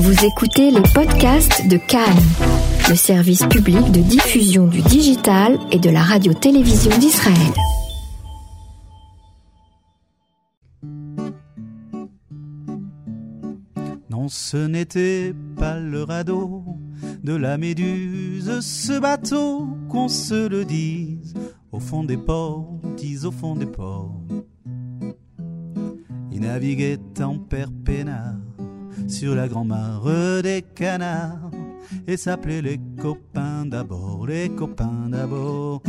Vous écoutez les podcasts de Cannes, le service public de diffusion du digital et de la radio-télévision d'Israël. Non, ce n'était pas le radeau de la méduse, ce bateau qu'on se le dise au fond des ports, dis au fond des ports. Il naviguait en perpénard sur la grand-mare des canards et s'appelait les copains d'abord, les copains d'abord.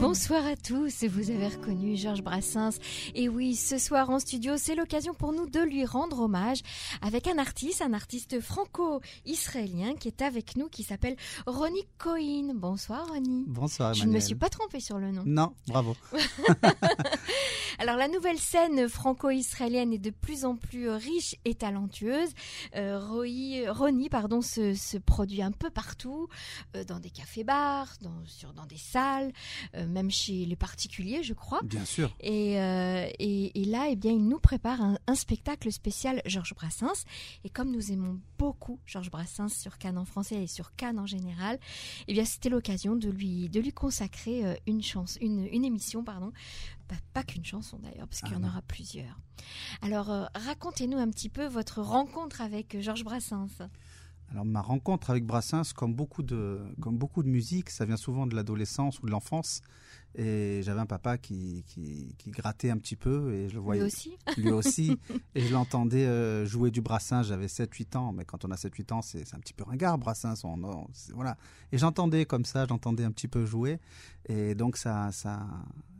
Bonsoir à tous, vous avez reconnu Georges Brassens. Et oui, ce soir en studio, c'est l'occasion pour nous de lui rendre hommage avec un artiste, un artiste franco-israélien qui est avec nous, qui s'appelle Ronnie Cohen. Bonsoir Ronnie. Bonsoir Je ne me suis pas trompée sur le nom. Non, bravo. Alors la nouvelle scène franco-israélienne est de plus en plus riche et talentueuse. Euh, Ronnie pardon, se, se, produit un peu partout, euh, dans des cafés-bars, dans, sur, dans des salles, euh, même chez les particuliers, je crois. Bien sûr. Et, euh, et, et, là, eh bien, il nous prépare un, un, spectacle spécial Georges Brassens. Et comme nous aimons beaucoup Georges Brassens sur Cannes en français et sur Cannes en général, eh bien, c'était l'occasion de lui, de lui consacrer euh, une, chance, une, une émission, pardon. Pas, pas qu'une chanson d'ailleurs, parce qu'il y en aura plusieurs. Alors, euh, racontez-nous un petit peu votre rencontre avec Georges Brassens. Alors ma rencontre avec Brassens, comme beaucoup de, comme beaucoup de musique, ça vient souvent de l'adolescence ou de l'enfance. Et j'avais un papa qui, qui, qui, grattait un petit peu et je le voyais. Lui aussi? Lui aussi. et je l'entendais euh, jouer du Brassens. J'avais 7-8 ans, mais quand on a 7-8 ans, c'est un petit peu ringard, Brassens. On, on, voilà. Et j'entendais comme ça, j'entendais un petit peu jouer. Et donc ça, ça,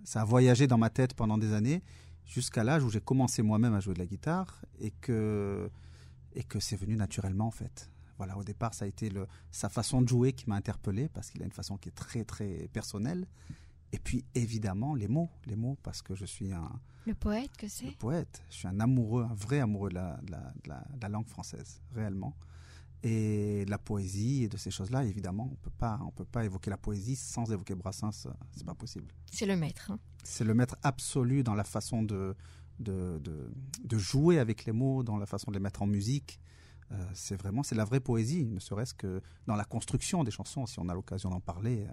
ça a voyagé dans ma tête pendant des années, jusqu'à l'âge où j'ai commencé moi-même à jouer de la guitare et que, et que c'est venu naturellement en fait. Voilà, au départ, ça a été le, sa façon de jouer qui m'a interpellé parce qu'il a une façon qui est très très personnelle. Et puis évidemment les mots, les mots parce que je suis un le poète que c'est? Le poète, je suis un amoureux, un vrai amoureux de la, de la, de la, de la langue française, réellement. Et de la poésie et de ces choses-là, évidemment, on peut pas, on peut pas évoquer la poésie sans évoquer Brassens, c'est pas possible. C'est le maître. Hein. C'est le maître absolu dans la façon de, de, de, de, jouer avec les mots, dans la façon de les mettre en musique. Euh, c'est vraiment c'est la vraie poésie, ne serait-ce que dans la construction des chansons, si on a l'occasion d'en parler,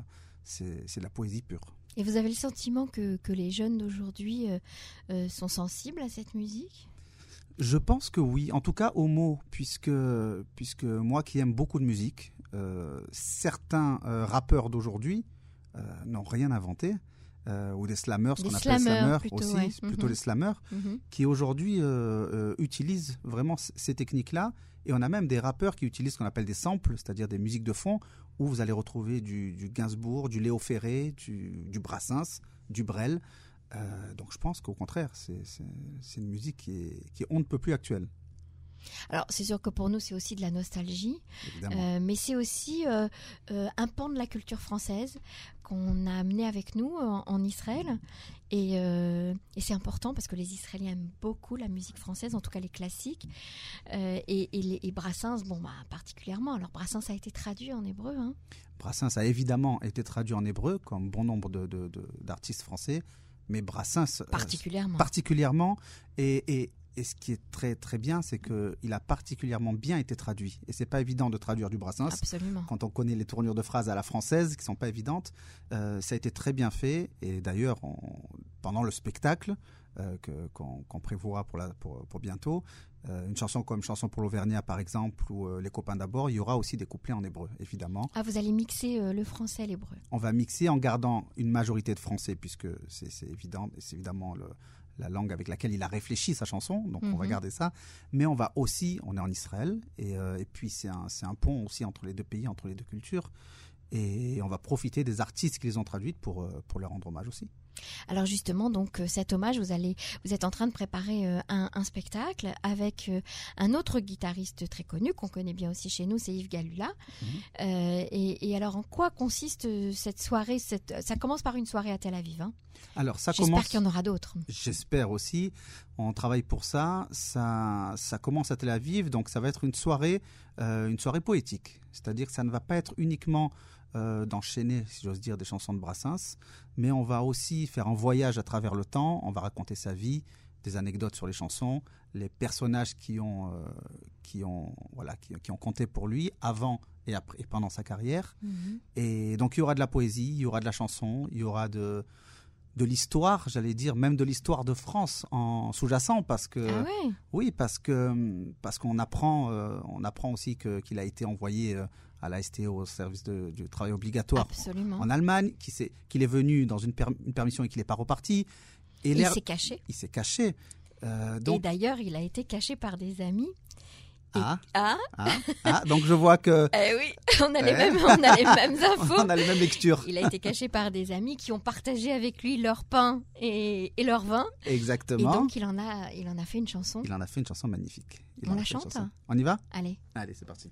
c'est de la poésie pure. Et vous avez le sentiment que, que les jeunes d'aujourd'hui euh, euh, sont sensibles à cette musique? Je pense que oui, en tout cas aux mots, puisque, puisque moi qui aime beaucoup de musique, euh, certains rappeurs d'aujourd'hui n'ont rien inventé. Euh, ou des slammers, ce qu'on appelle slammers plutôt, aussi, ouais. plutôt mm -hmm. les slammers, Mhm. mm -hmm. qui aujourd'hui euh, utilisent vraiment ces techniques-là. Et on a même des rappeurs qui utilisent ce qu'on appelle des samples, c'est-à-dire des musiques de fond, où vous allez retrouver du, Gainsbourg, du Léo Ferré, du, du Brassens, du Brel. Euh, donc je pense qu'au contraire, c'est une musique qui est, qui est on ne peut plus actuelle. Alors, c'est sûr que pour nous, c'est aussi de la nostalgie, euh, mais c'est aussi euh, euh, un pan de la culture française qu'on a amené avec nous en, en Israël. Et, et c'est important parce que les Israéliens aiment beaucoup la musique française, en tout cas les classiques. et, et, les, et Brassens, bon, bah, particulièrement. Alors, Brassens a été traduit en hébreu. Hein. Brassens a évidemment été traduit en hébreu, comme bon nombre d'artistes français, mais Brassens. Particulièrement. particulièrement. et, et et ce qui est très très bien, c'est qu'il a particulièrement bien été traduit. Et c'est pas évident de traduire du Brassens. Absolument. Quand on connaît les tournures de phrases à la française, qui sont pas évidentes, euh, ça a été très bien fait. Et d'ailleurs, pendant le spectacle euh, qu'on qu prévoit pour, la, pour, pour bientôt, euh, une chanson comme Chanson pour l'Auvergnat, par exemple, ou Les copains d'abord, il y aura aussi des couplets en hébreu, évidemment. Ah, vous allez mixer le français et l'hébreu. On va mixer en gardant une majorité de français, puisque c'est évident, c'est évidemment le la langue avec laquelle il a réfléchi sa chanson, donc mm -hmm. on va garder ça. Mais on va aussi, on est en Israël, et, euh, et puis c'est un, un, pont aussi entre les deux pays, entre les deux cultures, et on va profiter des artistes qui les ont traduites pour, euh, pour leur rendre hommage aussi. Alors justement, donc cet hommage, vous allez, vous êtes en train de préparer euh, un, un, spectacle avec euh, un autre guitariste très connu qu'on connaît bien aussi chez nous, c'est Yves Galula. Euh, et, et, alors, en quoi consiste cette soirée cette, Ça commence par une soirée à Tel Aviv. Hein alors ça J'espère commence. qu'il y en aura d'autres. J'espère aussi. On travaille pour ça. Ça, ça commence à Tel Aviv, donc ça va être une soirée, euh, une soirée poétique. C'est-à-dire que ça ne va pas être uniquement euh, d'enchaîner, si j'ose dire, des chansons de Brassens, mais on va aussi faire un voyage à travers le temps. On va raconter sa vie, des anecdotes sur les chansons, les personnages qui ont, euh, qui ont, voilà, qui, qui ont compté pour lui avant et, après, et pendant sa carrière. Mhm. Et donc il y aura de la poésie, il y aura de la chanson, il y aura de, de l'histoire, j'allais dire, même de l'histoire de France en sous-jacent, parce que Ah ouais oui, parce que parce qu'on apprend, euh, on apprend aussi que qu'il a été envoyé euh, à la STO, au service de- du travail obligatoire Absolument. en Allemagne, qu'il s'est- qu'il est venu dans une, per- une permission et qu'il n'est pas reparti. Et Il s'est caché. il s'est caché. Euh, Et donc d'ailleurs, il a été caché par des amis. Et- ah, Ah, ah, ah, donc je vois que eh oui, on a les Eh. mêmes, on a les mêmes infos. on a les mêmes lectures. Il a été caché par des amis qui ont partagé avec lui leur pain et, et leur vin. Et Exactement. donc, il en, a, il en a fait une chanson. Il en a fait une chanson magnifique. Il On la chante chanson. On y va? Allez. Allez, c'est parti.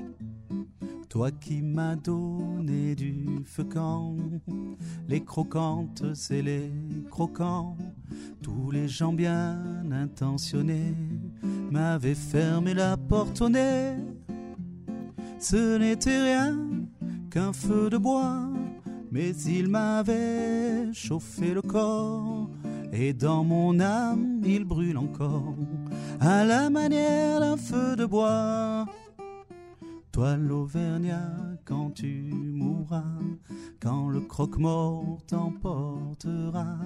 Toi qui m'as donné du feu quand les croquantes et les croquants, tous les gens bien intentionnés m'avaient fermé la porte au nez. Ce n'était rien qu'un feu de bois, mais il m'avait chauffé le corps. Et dans mon âme, il brûle encore, à la manière d'un feu de bois. Toi l'Auvergnat, quand tu mourras, quand le croque-mort t'emportera,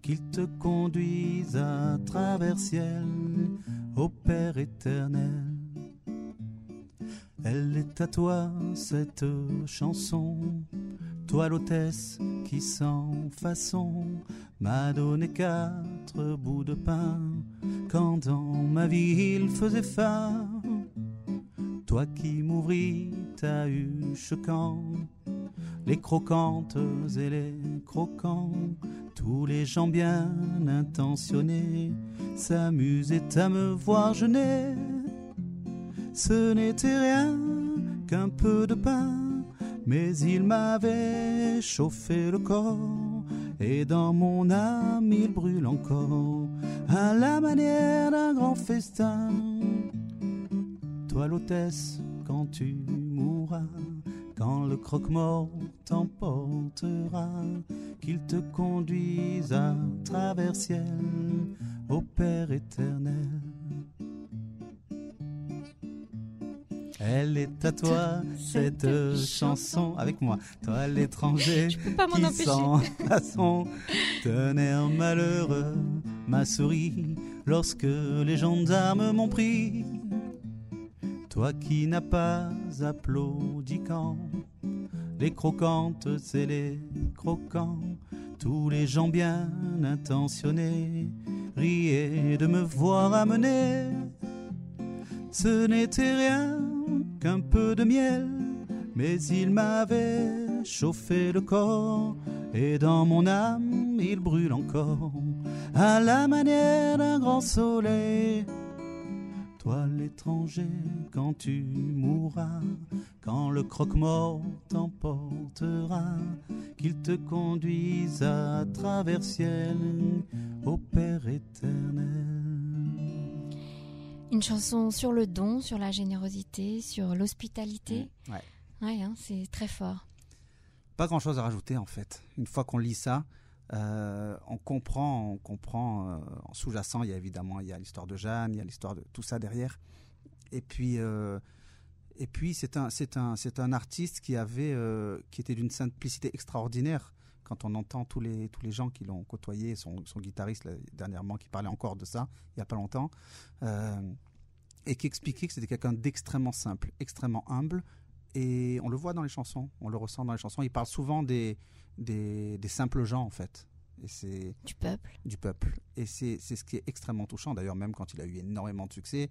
qu'il te conduise à travers ciel, au Père éternel. Elle est à toi cette chanson, toi l'hôtesse qui sans façon m'a donné quatre bouts de pain quand dans ma vie il faisait faim. Toi qui m'ouvris ta huche quand les croquantes et les croquants, tous les gens bien intentionnés s'amusaient à me voir jeûner. Ce n'était rien qu'un peu de pain, mais il m'avait chauffé le corps, et dans mon âme il brûle encore, à la manière d'un grand festin. Toi l'hôtesse, quand tu mourras, quand le croque-mort t'emportera, qu'il te conduise à travers ciel, au Père éternel. Elle est à toi, cette chanson, avec moi, toi l'étranger, qui sans façon tenait un malheureux, m'a souri lorsque les gendarmes m'ont pris. Toi qui n'as pas applaudi quand les croquantes et les croquants, tous les gens bien intentionnés riaient de me voir amener. Ce n'était rien qu'un peu de miel, mais il m'avait chauffé le corps, et dans mon âme il brûle encore, à la manière d'un grand soleil. Toi l'étranger, quand tu mourras, quand le croque-mort t'emportera, qu'il te conduise à travers ciel, au Père éternel. Une chanson sur le don, sur la générosité, sur l'hospitalité. Ouais. Ouais, hein, c'est très fort. Pas grand chose à rajouter en fait. Une fois qu'on lit ça, euh, on comprend, on comprend euh, en sous-jacent, il y a évidemment il y a l'histoire de Jeanne, il y a l'histoire de tout ça derrière. Et puis, euh, et puis c'est un, c'est un, c'est un artiste qui avait, qui était d'une simplicité extraordinaire. Quand on entend tous les, tous les gens qui l'ont côtoyé, son, guitariste dernièrement qui parlait encore de ça, il n'y a pas longtemps, et qui expliquait que c'était quelqu'un d'extrêmement simple, extrêmement humble, et on le voit dans les chansons, on le ressent dans les chansons. Il parle souvent des, des, des simples gens en fait, et c'est Du peuple. du peuple. Et c'est c'est ce qui est extrêmement touchant. D'ailleurs, même quand il a eu énormément de succès,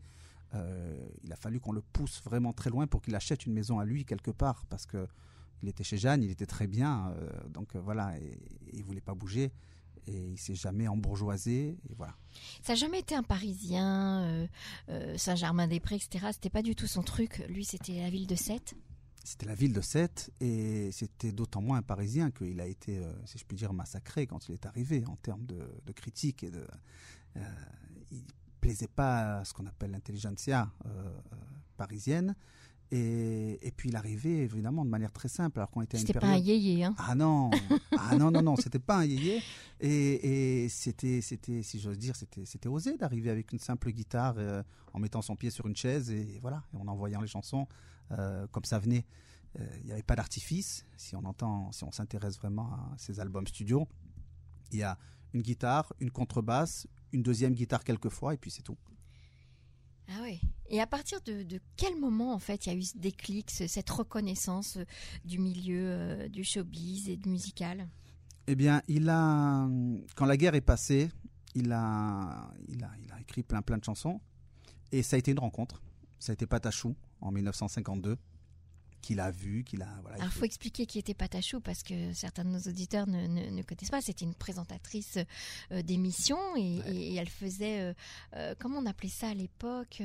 euh, il a fallu qu'on le pousse vraiment très loin pour qu'il achète une maison à lui quelque part, parce que il était chez Jeanne, il était très bien, euh, donc euh, voilà, et, et il voulait pas bouger. Et il s'est jamais embourgeoisé, et voilà. Ça n'a jamais été un Parisien, Saint-Germain-des-Prés, etc. C'était pas du tout son truc. Lui, c'était la ville de Sète. C'était la ville de Sète et c'était d'autant moins un Parisien qu'il a été, euh, si je puis dire, massacré quand il est arrivé en termes de, de critique et de. Euh, il plaisait pas à ce qu'on appelle l'intelligentsia euh, parisienne. Et, et, puis il arrivait évidemment de manière très simple alors qu'on était C'était pas un yéyé, hein Ah non, ah non non non, c'était pas un yéyé. Et, et c'était c'était si j'ose dire c'était c'était osé d'arriver avec une simple guitare euh, en mettant son pied sur une chaise et voilà et en envoyant les chansons euh, comme ça venait. Il euh, n'y avait pas d'artifice. Si on entend, si on s'intéresse vraiment à ces albums studio, il y a une guitare, une contrebasse, une deuxième guitare quelquefois et puis c'est tout. Ah oui. Et à partir de, de, quel moment, en fait, il y a eu ce déclic, cette reconnaissance euh, du milieu euh, du showbiz et du musical? Eh bien, il a, quand la guerre est passée, il a, il a, il a écrit plein, plein de chansons. Et ça a été une rencontre. Ça a été Patachou en 1952 qu'il a vu, qu'il a. Voilà, Alors, il faut expliquer qui était Patachou parce que certains de nos auditeurs ne, ne, ne connaissent pas. C'était une présentatrice euh, d'émission et, ouais. et, elle faisait, euh, euh, comment on appelait ça à l'époque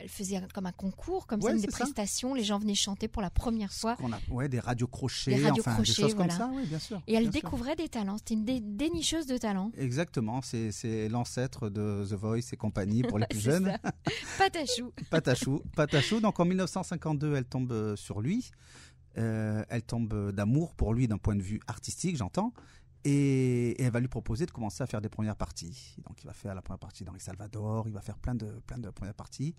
Elle faisait comme un concours, comme ouais, ça, des prestations. Ça. Les gens venaient chanter pour la première fois. A, ouais, des radios crochets, des, enfin, des choses voilà. comme ça, bien sûr. Et elle découvrait sûr. des talents. C'était une dé dénicheuse de talents. Exactement. C'est l'ancêtre de The Voice et compagnie pour les plus jeunes. Patachou. Patachou. Patachou. Donc en 1952, elle tombe sur lui. Euh, elle tombe d'amour pour lui d'un point de vue artistique, j'entends. Et, et, elle va lui proposer de commencer à faire des premières parties. Donc il va faire la première partie dans les Salvador, il va faire plein de, plein de premières parties.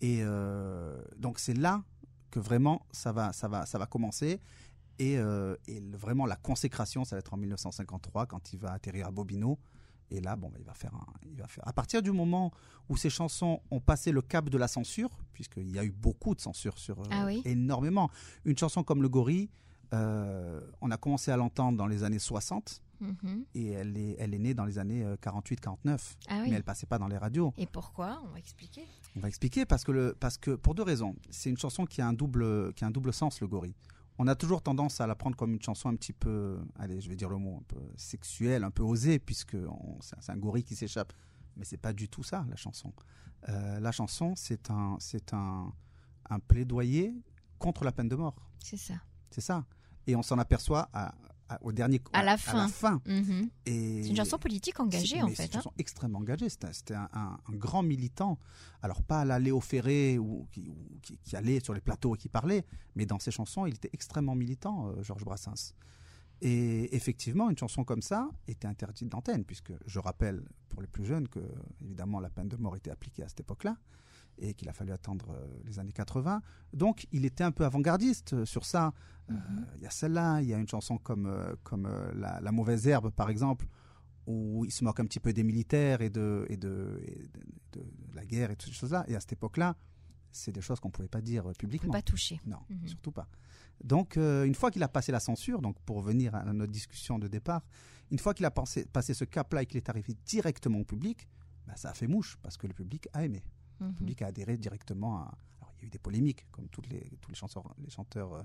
Et euh, donc c'est là que vraiment ça va, ça va, ça va commencer. Et, euh, et le, vraiment la consécration, ça va être en 1953 quand il va atterrir à Bobino. Et là, bon, bah, il va faire, un, il va faire. À partir du moment où ces chansons ont passé le cap de la censure, puisqu'il y a eu beaucoup de censure sur euh, ah oui. énormément. Une chanson comme Le Gorille, euh, on a commencé à l'entendre dans les années 60 mm -hmm. et elle est, elle est née dans les années 48-49. Ah oui. Mais elle passait pas dans les radios. Et pourquoi? On va expliquer. On va expliquer parce que, le, parce que pour deux raisons. C'est une chanson qui a un double, qui a un double sens, Le Gorille on a toujours tendance à la prendre comme une chanson un petit peu, allez, je vais dire le mot, un peu sexuelle, un peu osée, puisque c'est un gorille qui s'échappe. Mais c'est pas du tout ça, la chanson. Euh, la chanson, c'est un, c'est un, un plaidoyer contre la peine de mort. C'est ça. C'est ça. Et on s'en aperçoit à, à, au dernier à, à la fin. -hmm. C'est une chanson politique engagée en fait. C'est une chanson extrêmement engagée. C'était un, un, un, grand militant. Alors pas la Léo Ferré ou, qui, ou, qui, qui, allait sur les plateaux et qui parlait, mais dans ses chansons, il était extrêmement militant, euh, Georges Brassens. Et effectivement, une chanson comme ça était interdite d'antenne, puisque je rappelle pour les plus jeunes que évidemment la peine de mort était appliquée à cette époque-là et qu'il a fallu attendre euh, les années 80. Donc, il était un peu avant-gardiste sur ça. Il mm -hmm. euh, y a celle-là, il y a une chanson comme, euh, comme la, la, Mauvaise Herbe, par exemple, où il se moque un petit peu des militaires et de, et de, et de, de, de la guerre et toutes ces choses-là. Et à cette époque-là, c'est des choses qu'on ne pouvait pas dire publiquement. On peut pas toucher. Non, mm -hmm. surtout pas. Donc, une fois qu'il a passé la censure, donc pour revenir à notre discussion de départ, une fois qu'il a passé, passé ce cap-là et qu'il est arrivé directement au public, bah, ça a fait mouche parce que le public a aimé. Mhm. Le public a adhéré directement à. Alors, il y a eu des polémiques, comme toutes les, tous les chanteurs, les chanteurs euh,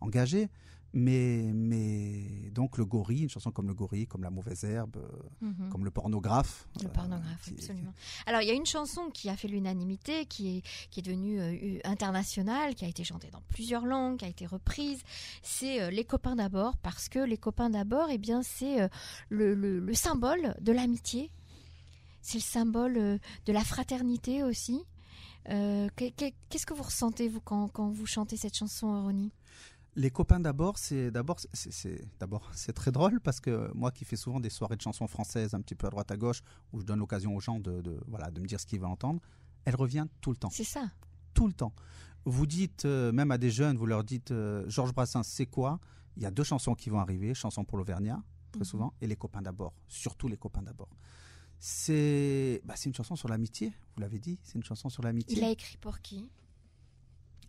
engagés, mais, mais donc le gorille, une chanson comme le gorille, comme la mauvaise herbe, euh, Mhm. comme le pornographe. Le euh, pornographe, qui- absolument. Alors, il y a une chanson qui a fait l'unanimité, qui est, qui est devenue internationale, qui a été chantée dans plusieurs langues, qui a été reprise. C'est Les copains d'abord, parce que Les copains d'abord, eh bien, c'est le, le- le symbole de l'amitié. C'est le symbole euh, de la fraternité aussi. Euh, que- que- Qu'est-ce que vous ressentez, vous, quand, quand vous chantez cette chanson, Ronnie Les copains d'abord, c'est d'abord c'est- d'abord c'est très drôle parce que moi qui fais souvent des soirées de chansons françaises un petit peu à droite à gauche où je donne l'occasion aux gens de, de voilà de me dire ce qu'ils veulent entendre, elle revient tout le temps, C'est ça. tout le temps. Vous dites euh, même à des jeunes, vous leur dites euh, Georges Brassens, c'est quoi? Il y a deux chansons qui vont arriver, chanson pour l'Auvergnat très Mhm. souvent et les copains d'abord, surtout les copains d'abord. C'est bah, une chanson sur l'amitié, vous l'avez dit, c'est une chanson sur l'amitié. Il a écrit pour qui?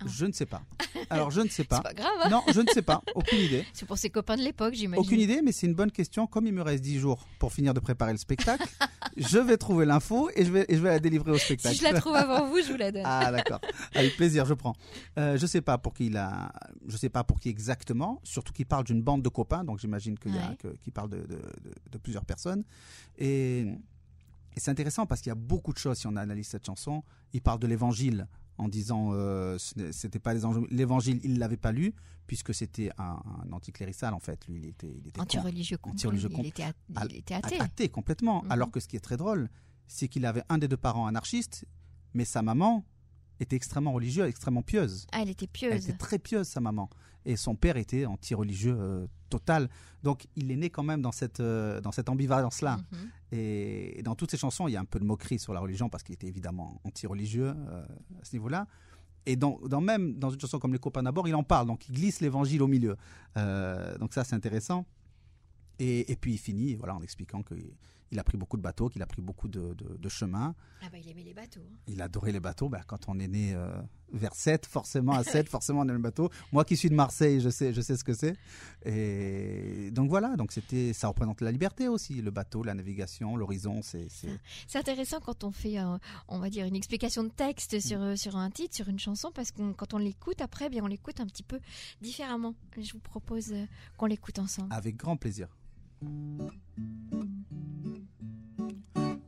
Ah. Je ne sais pas. Alors je ne sais pas. C'est pas grave. hein Non, je ne sais pas, aucune idée. C'est pour ses copains de l'époque, j'imagine. Aucune idée, mais c'est une bonne question. Comme il me reste 10 jours pour finir de préparer le spectacle, je vais trouver l'info et je vais, et je vais la délivrer au spectacle. Si je la trouve avant vous, je vous la donne. Ah d'accord, avec plaisir, je prends. Euh, je sais pas pour qui il a, je sais pas pour qui exactement. Surtout qu'il parle d'une bande de copains, donc j'imagine qu'il y a Ouais. qu'il parle de, de, de, de plusieurs personnes. Et, et c'est intéressant parce qu'il y a beaucoup de choses si on analyse cette chanson. Il parle de l'Évangile en disant euh, c'était pas l'évangile, il l'avait pas lu puisque c'était un, anticlérical en fait. Lui, il était, il était anti-religieux, anti il, était il était athée, athée complètement. Mhm. Alors que ce qui est très drôle, c'est qu'il avait un des deux parents anarchiste, mais sa maman était extrêmement religieuse, extrêmement pieuse. Ah, elle était pieuse. Elle était très pieuse, sa maman. Et son père était anti-religieux euh, total. Donc, il est né quand même dans cette, euh, dans cette ambivalence-là. Mhm. et, dans toutes ses chansons, il y a un peu de moquerie sur la religion parce qu'il était évidemment anti-religieux euh, à ce niveau-là. Et dans, dans, même dans une chanson comme Les copains d'abord, il en parle. Donc, il glisse l'évangile au milieu. donc, ça, c'est intéressant. Et, et, puis, il finit voilà, en expliquant que il a pris beaucoup de bateaux, qu'il a pris beaucoup de, de, chemins. Ah bah il aimait les bateaux. Hein. Il adorait les bateaux. Bah, quand on est né euh, vers 7, forcément à 7, forcément on aime le bateau. Moi qui suis de Marseille, je sais, je sais ce que c'est. Et donc voilà, donc c'était, ça représente la liberté aussi, le bateau, la navigation, l'horizon. C'est, c'est... intéressant quand on fait, on va dire, une explication de texte sur, mm. sur un titre, sur une chanson, parce que quand on l'écoute après, bien on l'écoute un petit peu différemment. Je vous propose euh, qu'on l'écoute ensemble. Avec grand plaisir.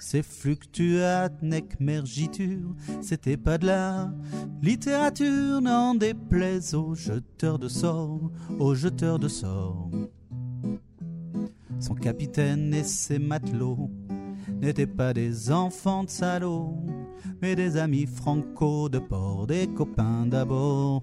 Ces fluctuates nec mergiture, c'était pas de la littérature, n'en déplaise aux jeteurs de sorts, aux jeteurs de sorts. Son capitaine et ses matelots n'étaient pas des enfants de salauds, mais des amis franco de port, des copains d'abord.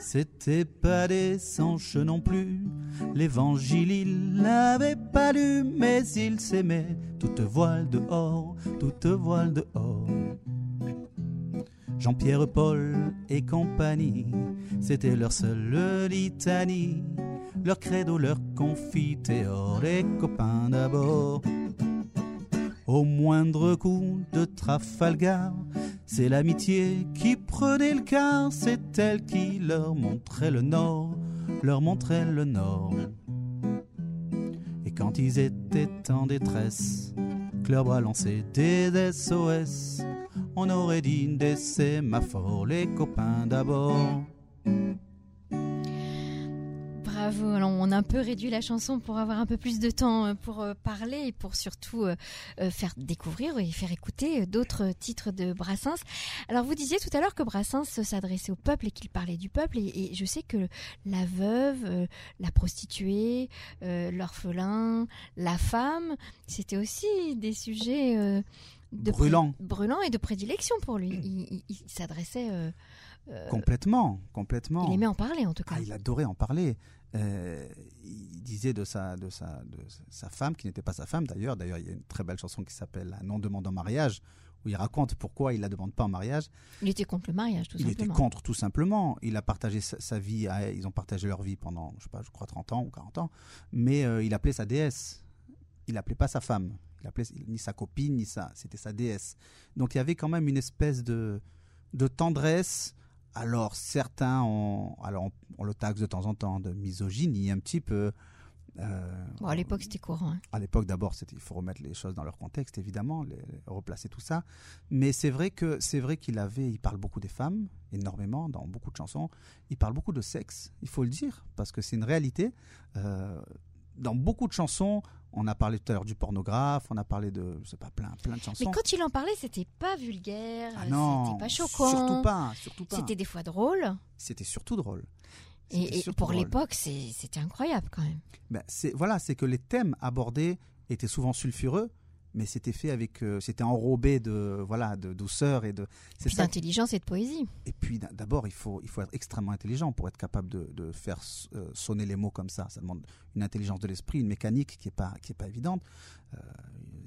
C'était pas des sanches non plus. L'évangile, il l'avait pas lu, mais il s'aimait toute voile dehors, toute voile dehors. Jean-Pierre Paul et compagnie, c'était leur seule litanie, leur credo, leur confiteor, les copains d'abord. Au moindre coup de Trafalgar, c'est l'amitié qui prenait le quart, c'est elle qui leur montrait le nord, leur montrait le nord. Et quand ils étaient en détresse, que leurs bras lançaient des SOS, on aurait dit des sémaphores, les copains d'abord on a un peu réduit la chanson pour avoir un peu plus de temps euh, pour euh, parler et pour surtout euh, faire découvrir et faire écouter d'autres titres de Brassens. Alors vous disiez tout à l'heure que Brassens s'adressait au peuple et qu'il parlait du peuple et, je sais que la veuve, la prostituée, l'orphelin, la femme, c'était aussi des sujets de brûlants et de prédilection pour lui. Il, s'adressait complètement, complètement. Il aimait en parler en tout cas. Ah, il adorait en parler. Euh, il disait de sa, de sa, de sa femme, qui n'était pas sa femme d'ailleurs. D'ailleurs, il y a une très belle chanson qui s'appelle Un non demandant mariage, où il raconte pourquoi il ne la demande pas en mariage. Il était contre le mariage, tout simplement. Il était contre, tout simplement. Il a partagé sa, vie, ils ont partagé leur vie pendant, je sais pas, je crois 30 ans ou 40 ans, mais euh, il appelait sa déesse. Il n'appelait pas sa femme. Il appelait ni sa copine, ni sa. C'était sa déesse. Donc il y avait quand même une espèce de, de tendresse alors certains ont, alors on, le taxe de temps en temps de misogynie un petit peu. Euh, à l'époque c'était courant. Hein. À l'époque d'abord il faut remettre les choses dans leur contexte évidemment, replacer tout ça. Mais c'est vrai que c'est vrai qu'il avait, il parle beaucoup des femmes énormément dans beaucoup de chansons. Il parle beaucoup de sexe, il faut le dire parce que c'est une réalité. Euh, dans beaucoup de chansons, on a parlé tout à l'heure du pornographe, on a parlé de, je sais pas, plein, plein de chansons. Mais quand il en parlait, c'était pas vulgaire, ah c'était pas choquant. Surtout pas, surtout pas. C'était des fois drôle. C'était surtout drôle. Et, pour l'époque, c'était incroyable quand même. Ben, voilà, c'est que les thèmes abordés étaient souvent sulfureux, mais c'était fait avec, euh, c'était enrobé de voilà de douceur et de. d'intelligence et de poésie. Et puis d'abord, il faut il faut être extrêmement intelligent pour être capable de, de faire euh, sonner les mots comme ça. Ça demande une intelligence de l'esprit, une mécanique qui est pas qui est pas évidente. Euh,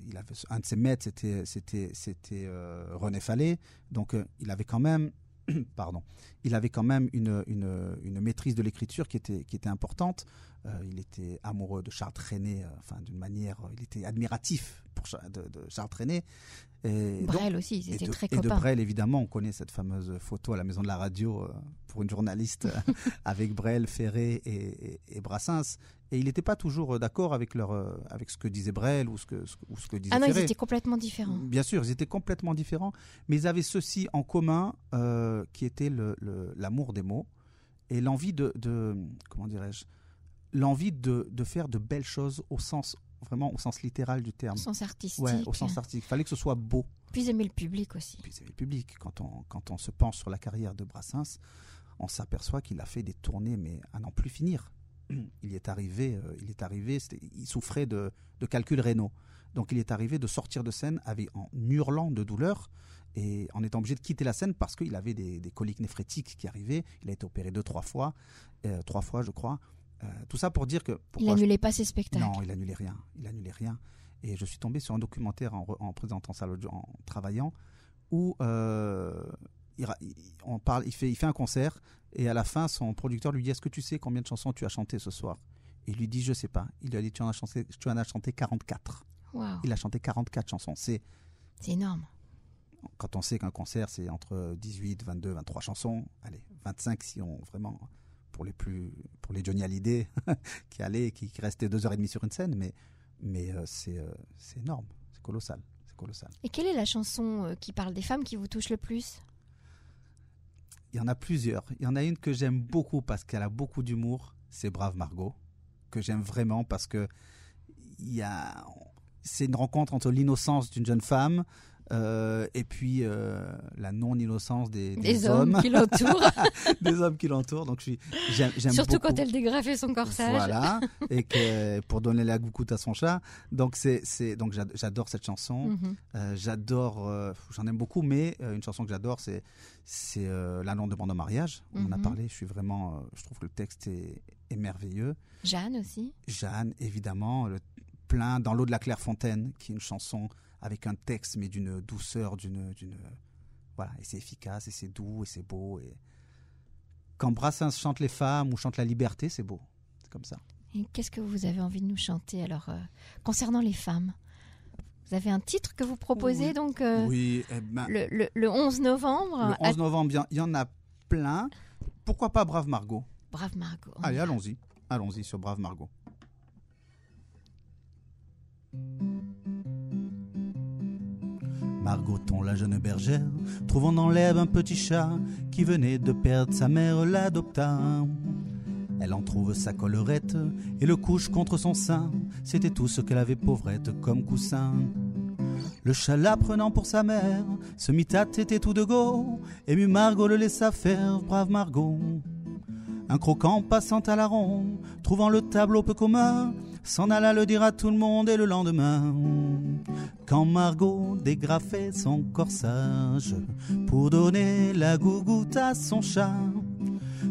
il avait un de ses maîtres, c'était c'était c'était euh, René Fallet. Donc il avait quand même pardon, il avait quand même une, une, une maîtrise de l'écriture qui était, qui était importante. Euh, il était amoureux de Charles Trenet, euh, enfin d'une manière, euh, il était admiratif pour, de, de Charles Trenet. Et donc- Brel aussi, ils étaient de, très et de copains. Brel, évidemment, on connaît cette fameuse photo à la maison de la radio pour une journaliste avec Brel, Ferré et, et- et Brassens. Et il n'était pas toujours d'accord avec, leur, avec ce que disait Brel ou ce que, ou ce que disait Ah non, ils étaient complètement différents. Bien sûr, ils étaient complètement différents, mais ils avaient ceci en commun euh, qui était le- le- l'amour des mots et l'envie de, de- comment dirais-je, l'envie de, de faire de belles choses au sens vraiment au sens littéral du terme. Au sens artistique. Ouais, au sens artistique. Il fallait que ce soit beau. Puis aimer le public aussi. Puis c'est le public. Quand on, quand on se penche sur la carrière de Brassens, on s'aperçoit qu'il a fait des tournées, mais à n'en plus finir. Il y est arrivé, euh, il est arrivé, il souffrait de, de calculs rénaux. Donc il est arrivé de sortir de scène avec, en hurlant de douleur et en étant obligé de quitter la scène parce qu'il avait des, des coliques néphrétiques qui arrivaient. Il a été opéré deux, trois fois, euh, trois fois je crois. Euh, tout ça pour dire que... Il pourquoi je- n'annulait pas ses spectacles. non, il annulait rien. Il annulait rien. Et je suis tombé sur un documentaire en, présentant ça en travaillant, où euh, il, on parle, il fait, il fait un concert et à la fin, son producteur lui dit Est-ce que tu sais combien de chansons tu as chanté ce soir? Il lui dit Je sais pas. Il lui a dit Tu en as chanté, tu en as chanté 44. Waouh, Il a chanté 44 chansons. C'est c'est énorme. quand on sait qu'un concert c'est entre 18, 22, 23 chansons, allez, 25 si on vraiment pour les plus pour les Johnny Hallyday qui allaient qui, qui restaient deux heures et demie sur une scène, mais mais euh, c'est euh, c'est énorme, c'est colossal, c'est colossal. Et quelle est la chanson euh, qui parle des femmes qui vous touche le plus? Il y en a plusieurs. Il y en a une que j'aime beaucoup parce qu'elle a beaucoup d'humour, c'est Brave Margot, que j'aime vraiment parce que il y a c'est une rencontre entre l'innocence d'une jeune femme euh, et puis euh, la non-innocence des, des Des hommes qui l'entourent, des hommes qui l'entourent. Donc j'aime, surtout beaucoup. quand elle dégrafait son corsage. Voilà, et que pour donner la gougoute à son chat. Donc c'est, donc j'ad- j'adore cette chanson. Mhm. Euh, j'adore, j'en aime beaucoup, mais une chanson que j'adore, c'est c'est La Londe demande en mariage. On en a Mhm. parlé. Je suis vraiment, je trouve que le texte est, est merveilleux. Jeanne aussi. Jeanne, évidemment, le plein dans l'eau de la Clairefontaine, qui est une chanson avec un texte mais d'une douceur, d'une, d'une voilà, et c'est efficace, et c'est doux, et c'est beau. Et quand Brassens chante les femmes ou chante la liberté, c'est beau. C'est comme ça. Et qu'est-ce que vous avez envie de nous chanter alors euh, concernant les femmes? Vous avez un titre que vous proposez Oui. donc euh, oui, eh ben, le, le- le 11 novembre le 11 novembre, il y en- il y en a plein. Pourquoi pas Brave Margot? Brave Margot. Allez, allons-y. Allons-y sur Brave Margot. Margoton, la jeune bergère, trouvant dans l'herbe un petit chat qui venait de perdre sa mère, l'adopta. Elle en trouve sa collerette et le couche contre son sein. C'était tout ce qu'elle avait pauvrette comme coussin. Le chat la prenant pour sa mère, se mit à téter tout de go. Ému Margot le laissa faire, brave Margot. Un croquant passant à la ronde, trouvant le tableau peu commun, s'en alla le dire à tout le monde et le lendemain. Quand Margot dégrafait son corsage pour donner la gougoute à son chat,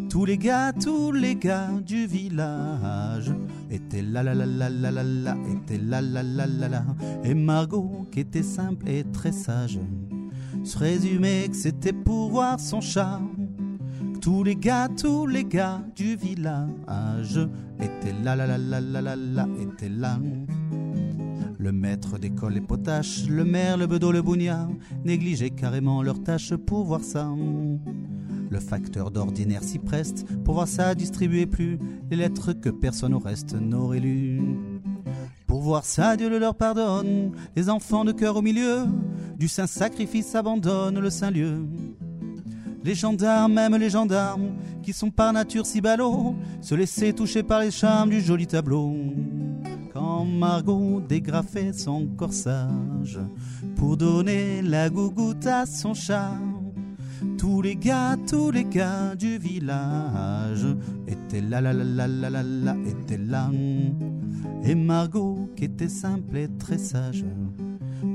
tous les gars, tous les gars du village étaient là là là là là là étaient là là là là là. Et Margot, qui était simple et très sage, se résumait que c'était pour voir son chat. Tous les gars, tous les gars du village étaient là, là, là, là, là, là, là, étaient là. Le maître d'école et potache, le maire, le bedeau, le bougnat, négligeaient carrément leurs tâches pour voir ça. Le facteur d'ordinaire s'y preste pour voir ça distribuer plus les lettres que personne au reste n'aurait lues. Pour voir ça, Dieu le leur pardonne. Les enfants de cœur au milieu du saint sacrifice abandonnent le saint lieu. Les gendarmes, même les gendarmes, qui sont par nature si ballots, se laissaient toucher par les charmes du joli tableau. Quand Margot dégrafait son corsage pour donner la gougoute à son chat, tous les gars, tous les gars du village étaient là, là, là, là, là, là, là, étaient là. Et Margot, qui était simple et très sage,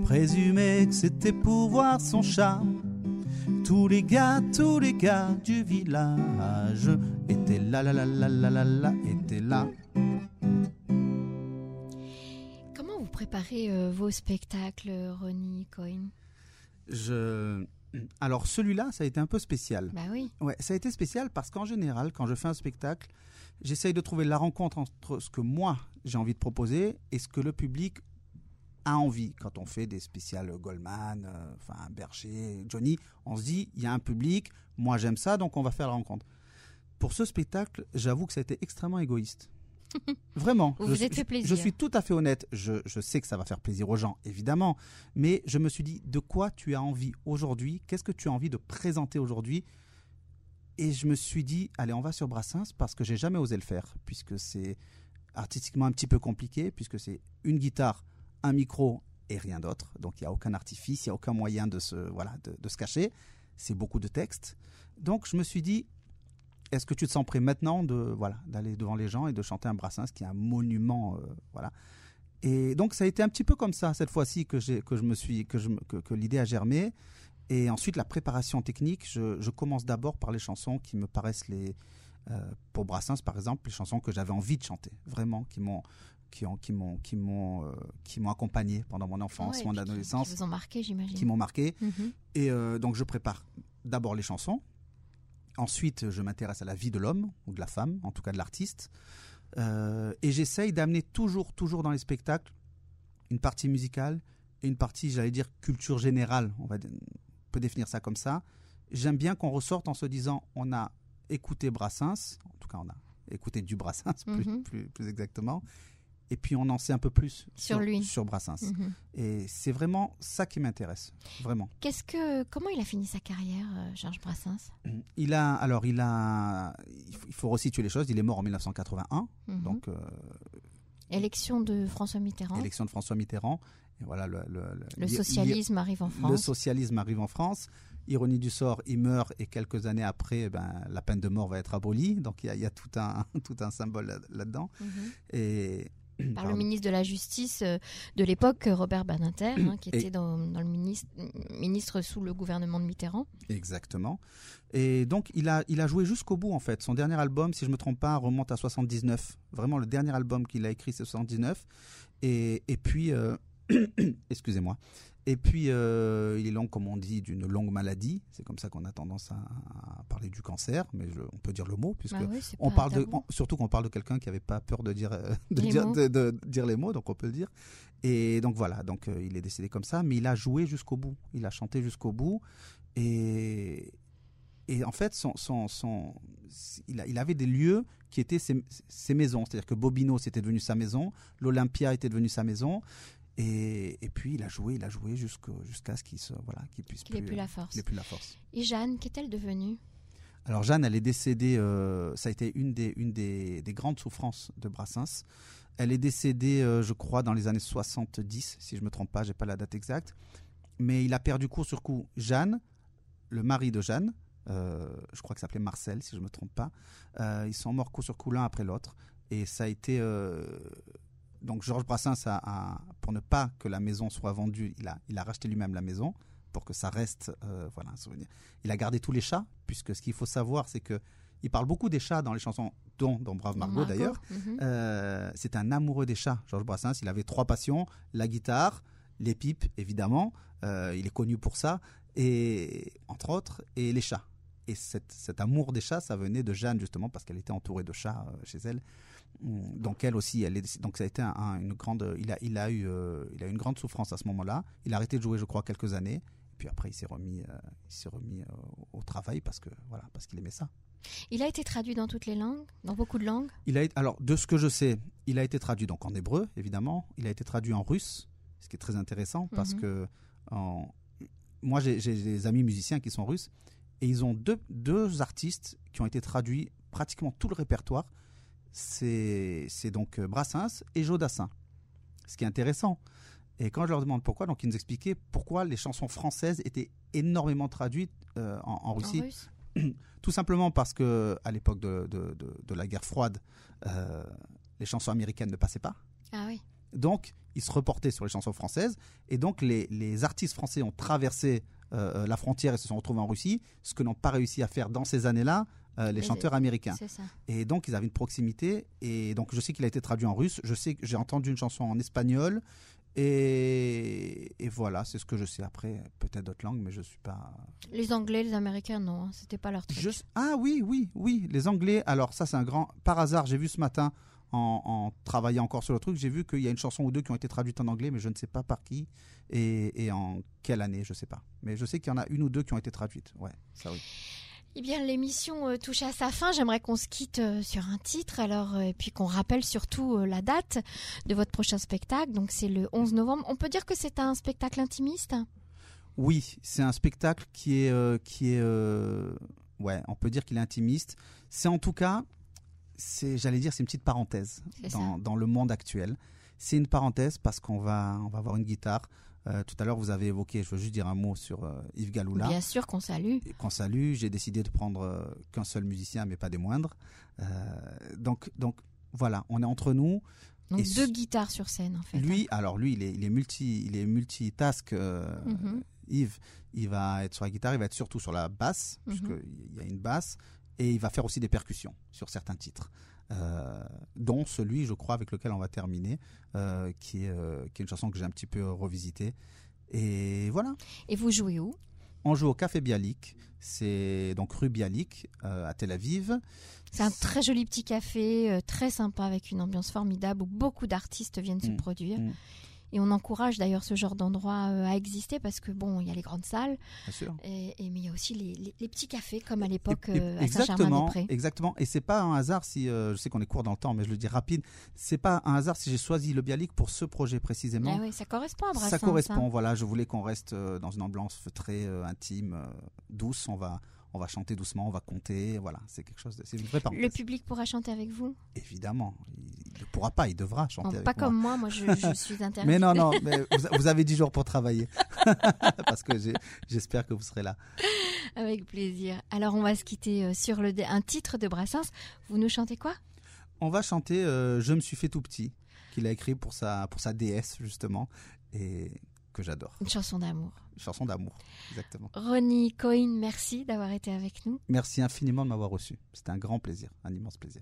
présumait que c'était pour voir son chat. Tous les gars, tous les gars du village étaient là, là, là, là, là, là, là, étaient là. Comment vous préparez euh, vos spectacles, Ronnie Cohen Je... Alors celui-là, ça a été un peu spécial. Bah oui. Ouais, ça a été spécial parce qu'en général, quand je fais un spectacle, j'essaye de trouver la rencontre entre ce que moi j'ai envie de proposer et ce que le public a envie. Quand on fait des spéciales Goldman, euh, enfin Berger, Johnny, on se dit il y a un public, moi j'aime ça, donc on va faire la rencontre. Pour ce spectacle, j'avoue que ça a été extrêmement égoïste. Vraiment. Vous je, vous suis- êtes fait je- plaisir. Je suis tout à fait honnête. Je, je sais que ça va faire plaisir aux gens, évidemment. Mais je me suis dit, de quoi tu as envie aujourd'hui? Qu'est-ce que tu as envie de présenter aujourd'hui? Et je me suis dit, allez, on va sur Brassens parce que j'ai jamais osé le faire, puisque c'est artistiquement un petit peu compliqué, puisque c'est une guitare, un micro et rien d'autre. Donc il n'y a aucun artifice, il n'y a aucun moyen de se, voilà, de, se cacher. C'est beaucoup de texte. Donc je me suis dit, est-ce que tu te sens prêt maintenant de voilà d'aller devant les gens et de chanter un Brassens qui est un monument euh, voilà et donc ça a été un petit peu comme ça cette fois-ci que j'ai que je me suis que je que, que l'idée a germé et ensuite la préparation technique je, je commence d'abord par les chansons qui me paraissent les euh, pour Brassens par exemple les chansons que j'avais envie de chanter vraiment qui m'ont qui ont qui m'ont qui m'ont euh, qui m'ont accompagné pendant mon enfance Ouais, mon adolescence Qui vous ont marqué, j'imagine. qui m'ont marqué Mhm. et euh, donc je prépare d'abord les chansons. Ensuite, je m'intéresse à la vie de l'homme ou de la femme, en tout cas de l'artiste. Euh, et j'essaye d'amener toujours, toujours dans les spectacles une partie musicale et une partie, j'allais dire, culture générale. On, va, on peut définir ça comme ça. J'aime bien qu'on ressorte en se disant on a écouté Brassens, en tout cas on a écouté du Brassens plus, Mhm. plus, plus exactement, et puis on en sait un peu plus Sur lui. sur Brassens. Mhm. Et c'est vraiment ça qui m'intéresse, vraiment. Qu'est-ce que, comment il a fini sa carrière, euh, Georges Brassens? Il a, alors il a, il faut, resituer les choses. Il est mort en 1981, Mhm. donc euh, Élection de François Mitterrand. élection de François Mitterrand. Et voilà, le, le- le- Le li- socialisme arrive en France. Le socialisme arrive en France. Ironie du sort, il meurt et quelques années après, eh ben, la peine de mort va être abolie. Donc il y a, il y a tout un, tout un symbole là- là-dedans. Mhm. Et Par le ministre de la Justice euh, de l'époque, euh, Robert Badinter, hein, qui Et- était dans, dans le ministre, ministre sous le gouvernement de Mitterrand. Exactement. Et donc, il a, il a joué jusqu'au bout, en fait. Son dernier album, si je ne me trompe pas, remonte à 79. Vraiment, le dernier album qu'il a écrit, c'est 79. Et, et puis, euh, excusez-moi. Et puis, euh, il est long, comme on dit, d'une longue maladie. C'est comme ça qu'on a tendance à, à parler du cancer, mais je- on peut dire le mot, puisque Bah oui, on parle de, on- surtout qu'on parle de quelqu'un qui n'avait pas peur de dire, euh, de, Les dire, mots. de- de dire les mots, donc on peut le dire. Et donc voilà, donc euh, il est décédé comme ça, mais il a joué jusqu'au bout. Il a chanté jusqu'au bout. Et, et en fait, son, son, son- il, a- il avait des lieux qui étaient ses, ses maisons. C'est-à-dire que Bobino, c'était devenu sa maison. L'Olympia était devenu sa maison. Et, et puis, il a joué, il a joué jusqu'à ce qu'il voilà, qu'il puisse Qu'il ait plus euh, la force. qu'il ait plus la force. Et Jeanne, qu'est-elle devenue? Alors Jeanne, elle est décédée, euh, ça a été une, des, une des, des grandes souffrances de Brassens. Elle est décédée, euh, je crois, dans les années 70, si je ne me trompe pas, j'ai pas la date exacte. Mais il a perdu coup sur coup Jeanne, le mari de Jeanne, euh, je crois ça s'appelait Marcel, si je ne me trompe pas. Euh, ils sont morts coup sur coup l'un après l'autre. Et ça a été... donc Georges Brassens, a, a- pour ne pas que la maison soit vendue, il a, il a racheté lui-même la maison pour que ça reste euh, voilà, un souvenir. Il a gardé tous les chats, puisque ce qu'il faut savoir, c'est que il parle beaucoup des chats dans les chansons, dont, dont Brave Margot, d'ailleurs. Mhm. Euh, c'est un amoureux des chats, Georges Brassens. Il avait trois passions la guitare, les pipes, évidemment. Euh, il est connu pour ça, et entre autres, et les chats. Et cette- cet amour des chats, ça venait de Jeanne justement parce qu'elle était entourée de chats chez elle. Donc elle aussi, elle est, donc ça a été un- un- une grande, il a, il a eu, euh, il a eu une grande souffrance à ce moment-là. Il a arrêté de jouer, je crois, quelques années. Puis après, il s'est remis, euh, il s'est remis euh, au travail parce que voilà, parce qu'il aimait ça. Il a été traduit dans toutes les langues, dans beaucoup de langues? Il a été- alors de ce que je sais, il a été traduit donc en hébreu évidemment. Il a été traduit en russe, ce qui est très intéressant parce Mhm. que en- moi j'ai j'ai des amis musiciens qui sont russes et ils ont deux, deux artistes qui ont été traduits pratiquement tout le répertoire. C'est donc euh, Brassens et Jodassin. Ce qui est intéressant. Et quand je leur demande pourquoi, donc ils nous expliquaient pourquoi les chansons françaises étaient énormément traduites euh, en, en En Russie. russe. Tout simplement parce que à l'époque de, de- de- de la guerre froide, euh, les chansons américaines ne passaient pas. Ah oui. Donc, ils se reportaient sur les chansons françaises. Et donc, les, les artistes français ont traversé euh, la frontière et se sont retrouvés en Russie, ce que n'ont pas réussi à faire dans ces années-là euh, les chanteurs américains. Ça. Et donc, ils avaient une proximité. Et donc, je sais qu'il a été traduit en russe. Je sais que j'ai entendu une chanson en espagnol. Et, et voilà, c'est ce que je sais. Après, peut-être d'autres langues, mais je suis pas. Les Anglais, les Américains, non, hein, c'était pas leur truc. Je- Ah oui, oui, oui. Les Anglais. Alors ça, c'est un grand. Par hasard, j'ai vu ce matin. En, en travaillant encore sur le truc, j'ai vu qu'il y a une chanson ou deux qui ont été traduites en anglais, mais je ne sais pas par qui et, et en quelle année, je sais pas. Mais je sais qu'il y en a une ou deux qui ont été traduites. Ouais, ça oui. Eh bien, l'émission euh, touche à sa fin. J'aimerais qu'on se quitte euh, sur un titre, alors euh, et puis qu'on rappelle surtout la date de votre prochain spectacle. Donc, c'est le 11 novembre. On peut dire que c'est un spectacle intimiste? Oui, c'est un spectacle qui est, qui est, ouais, on peut dire qu'il est intimiste. C'est en tout cas, c'est, j'allais dire, c'est une petite parenthèse dans, dans le monde actuel. C'est une parenthèse parce qu'on va, on va avoir une guitare. Euh, tout à l'heure, vous avez évoqué, je veux juste dire un mot sur euh, Yves Galoula, Bien sûr qu'on salue. qu'on salue. J'ai décidé de prendre euh, qu'un seul musicien, mais pas des moindres. Donc, donc voilà, on est entre nous. Donc, Et deux guitares sur scène, en fait. Lui, alors lui, il est, il est multi, il est multitask. Mhm. Yves, il va être sur la guitare, il va être surtout sur la basse, Mhm. puisqu'il y a une basse, et il va faire aussi des percussions sur certains titres, dont celui, je crois, avec lequel on va terminer, euh, qui, est, euh, qui est une chanson que j'ai un petit peu revisitée. Et voilà, Et vous jouez où? On joue au Café Bialik, c'est donc rue Bialik euh, à Tel Aviv. C'est un très joli petit café, euh, très sympa, avec une ambiance formidable, où beaucoup d'artistes viennent se Mm, produire. mm. Et on encourage d'ailleurs ce genre d'endroit euh, à exister parce que, bon, il y a les grandes salles, Bien sûr. et, et- mais il y a aussi les, les- les petits cafés, comme à l'époque euh, à Saint-Germain-des-Prés. exactement. Et c'est pas un hasard si, euh, je sais qu'on est court dans le temps, mais je le dis rapide, c'est pas un hasard si j'ai choisi le Bialik pour ce projet précisément. Ah oui, ça correspond à Brassens. Ça correspond, hein. voilà. Je voulais qu'on reste euh, dans une ambiance euh, intime, douce. On va, on va chanter doucement, on va compter. Voilà, c'est quelque chose. De, c'est une vraie Le public pourra chanter avec vous Évidemment, il ne pourra pas, il devra chanter Non, avec Pas moi. comme moi, moi je, je suis interdite. Mais non, non, mais vous, vous avez 10 jours pour travailler. Parce que j'espère que vous serez là. Avec plaisir. Alors on va se quitter euh, sur le, un titre de Brassens. Vous nous chantez quoi? On va chanter euh, Je me suis fait tout petit, qu'il a écrit pour sa, pour sa déesse, justement, et que j'adore. Une chanson d'amour. Une chanson d'amour, exactement. Ronnie Cohen, merci d'avoir été avec nous. Merci infiniment de m'avoir reçu. C'était un grand plaisir, un immense plaisir.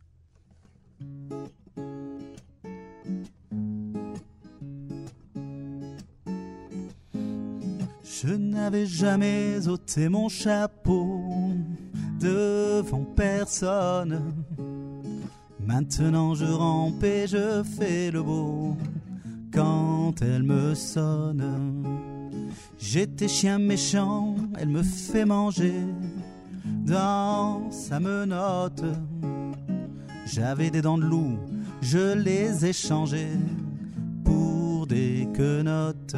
Je n'avais jamais ôté mon chapeau devant personne. Maintenant je rampe et je fais le beau quand elle me sonne. J'étais chien méchant, elle me fait manger dans sa menotte. J'avais des dents de loup, je les ai changées pour des quenottes.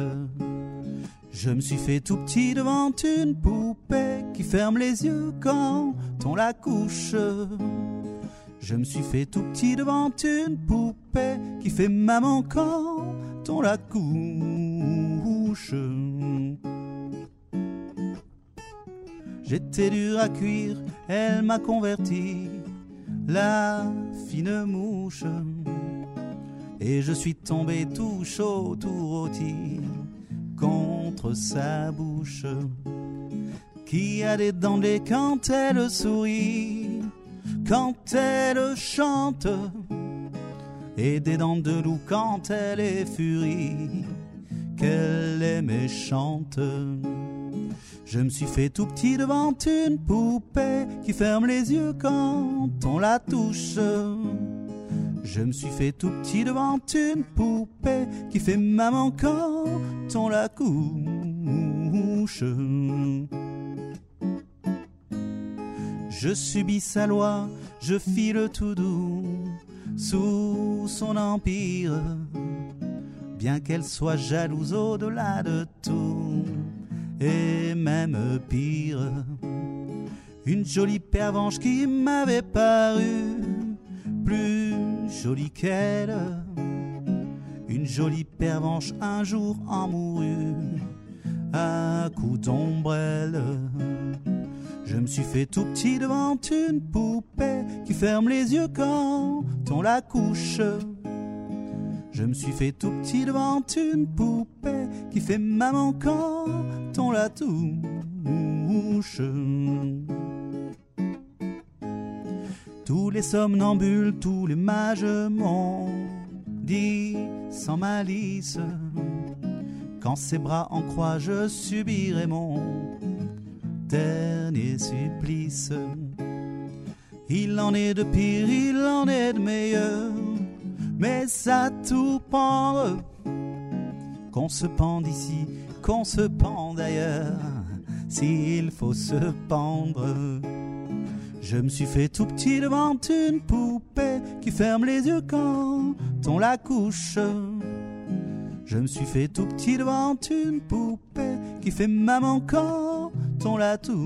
Je me suis fait tout petit devant une poupée qui ferme les yeux quand on la couche. Je me suis fait tout petit devant une poupée qui fait maman quand la couche. J'étais dur à cuire, elle m'a converti, la fine mouche. Et je suis tombé tout chaud, tout rôti contre sa bouche. Qui a des dents quand elle sourit, quand elle chante, et des dents de loup quand elle est furie, qu'elle est méchante. Je me suis fait tout petit devant une poupée qui ferme les yeux quand on la touche. Je me suis fait tout petit devant une poupée qui fait maman quand on la couche. Je subis sa loi, je file tout doux sous son empire, bien qu'elle soit jalouse au-delà de tout, et même pire. Une jolie pervenche qui m'avait paru plus jolie qu'elle. Une jolie pervenche un jour en mourut à coups d'ombrelle. Je me suis fait tout petit devant une poupée qui ferme les yeux quand on la couche. Je me suis fait tout petit devant une poupée qui fait maman quand on la touche. Tous les somnambules, tous les mages m'ont dit sans malice Quand ses bras en croix, je subirai mon dernier supplice. Il en est de pire, il en est de meilleur, mais ça tout pendre. Qu'on se pende ici, qu'on se pende ailleurs, s'il faut se pendre. Je me suis fait tout petit devant une poupée qui ferme les yeux quand on la couche. Je me suis fait tout petit devant une poupée qui fait maman quand on la touche.